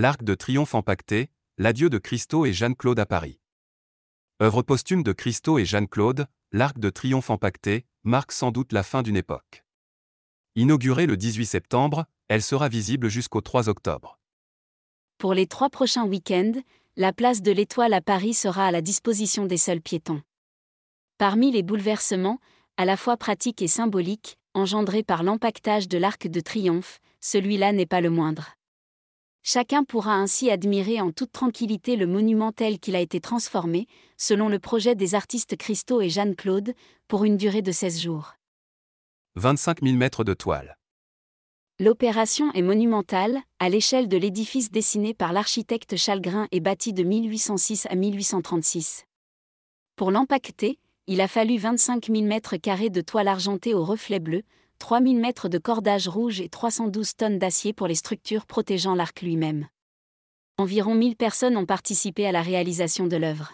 L'Arc de Triomphe empaqueté, l'adieu de Christo et Jeanne-Claude à Paris. Œuvre posthume de Christo et Jeanne-Claude, l'Arc de Triomphe empaqueté marque sans doute la fin d'une époque. Inaugurée le 18 septembre, elle sera visible jusqu'au 3 octobre. Pour les trois prochains week-ends, la place de l'Étoile à Paris sera à la disposition des seuls piétons. Parmi les bouleversements, à la fois pratiques et symboliques, engendrés par l'empaquetage de l'Arc de Triomphe, celui-là n'est pas le moindre. Chacun pourra ainsi admirer en toute tranquillité le monument tel qu'il a été transformé, selon le projet des artistes Christo et Jeanne-Claude, pour une durée de 16 jours. 25 000 mètres de toile. L'opération est monumentale, à l'échelle de l'édifice dessiné par l'architecte Chalgrin et bâti de 1806 à 1836. Pour l'empaqueter, il a fallu 25 000 mètres carrés de toile argentée au reflet bleu, 3 000 mètres de cordage rouge et 312 tonnes d'acier pour les structures protégeant l'arc lui-même. Environ 1000 personnes ont participé à la réalisation de l'œuvre.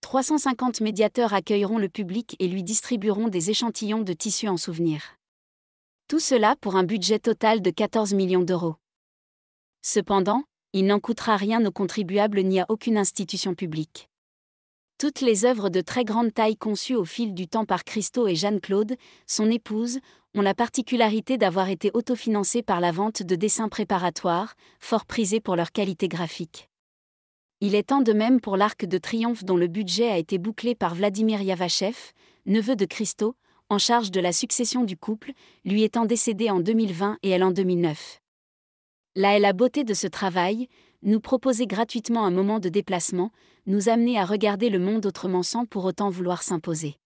350 médiateurs accueilleront le public et lui distribueront des échantillons de tissus en souvenir. Tout cela pour un budget total de 14 millions d'euros. Cependant, il n'en coûtera rien aux contribuables ni à aucune institution publique. Toutes les œuvres de très grande taille conçues au fil du temps par Christo et Jeanne-Claude, son épouse, ont la particularité d'avoir été autofinancées par la vente de dessins préparatoires, fort prisés pour leur qualité graphique. Il est en de même pour l'Arc de Triomphe dont le budget a été bouclé par Vladimir Yavachev, neveu de Christo, en charge de la succession du couple, lui étant décédé en 2020 et elle en 2009. Là est la beauté de ce travail, nous proposer gratuitement un moment de déplacement, nous amener à regarder le monde autrement sans pour autant vouloir s'imposer.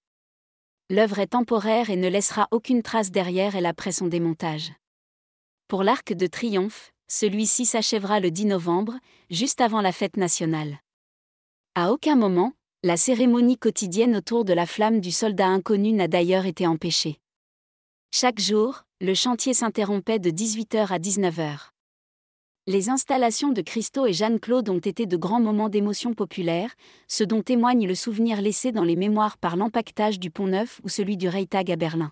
L'œuvre est temporaire et ne laissera aucune trace derrière elle après son démontage. Pour l'Arc de Triomphe, celui-ci s'achèvera le 10 novembre, juste avant la fête nationale. À aucun moment, la cérémonie quotidienne autour de la flamme du soldat inconnu n'a d'ailleurs été empêchée. Chaque jour, le chantier s'interrompait de 18h à 19h. Les installations de Christo et Jeanne-Claude ont été de grands moments d'émotion populaire, ce dont témoigne le souvenir laissé dans les mémoires par l'empaquetage du Pont Neuf ou celui du Reichstag à Berlin.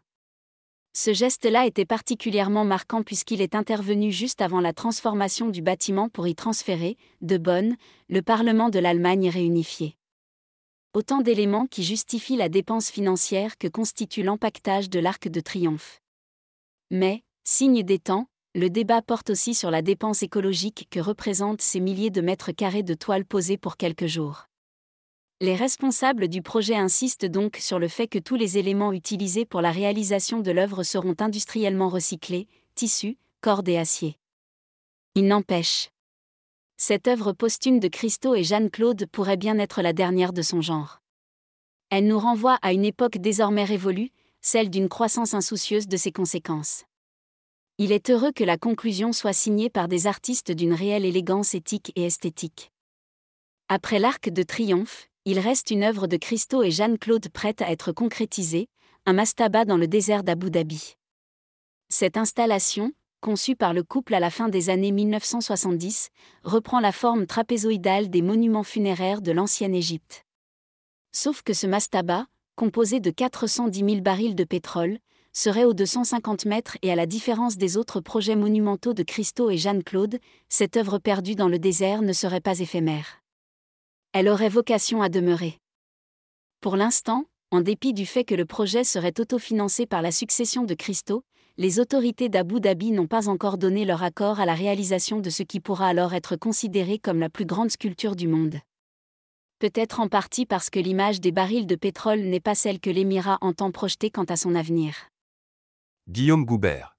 Ce geste-là était particulièrement marquant puisqu'il est intervenu juste avant la transformation du bâtiment pour y transférer, de Bonn, le Parlement de l'Allemagne réunifié autant d'éléments qui justifient la dépense financière que constitue l'empaquetage de l'Arc de Triomphe. Mais, signe des temps, le débat porte aussi sur la dépense écologique que représentent ces milliers de mètres carrés de toile posés pour quelques jours. Les responsables du projet insistent donc sur le fait que tous les éléments utilisés pour la réalisation de l'œuvre seront industriellement recyclés, tissus, cordes et acier. Il n'empêche, cette œuvre posthume de Christo et Jeanne-Claude pourrait bien être la dernière de son genre. Elle nous renvoie à une époque désormais révolue, celle d'une croissance insoucieuse de ses conséquences. Il est heureux que la conclusion soit signée par des artistes d'une réelle élégance éthique et esthétique. Après l'Arc de Triomphe, il reste une œuvre de Christo et Jeanne-Claude prête à être concrétisée, un mastaba dans le désert d'Abu Dhabi. Cette installation, conçu par le couple à la fin des années 1970, reprend la forme trapézoïdale des monuments funéraires de l'ancienne Égypte. Sauf que ce mastaba, composé de 410 000 barils de pétrole, serait de 150 mètres et à la différence des autres projets monumentaux de Christo et Jeanne-Claude, cette œuvre perdue dans le désert ne serait pas éphémère. Elle aurait vocation à demeurer. Pour l'instant, en dépit du fait que le projet serait autofinancé par la succession de Christo, les autorités d'Abu Dhabi n'ont pas encore donné leur accord à la réalisation de ce qui pourra alors être considéré comme la plus grande sculpture du monde. Peut-être en partie parce que l'image des barils de pétrole n'est pas celle que l'Émirat entend projeter quant à son avenir. Guillaume Goubert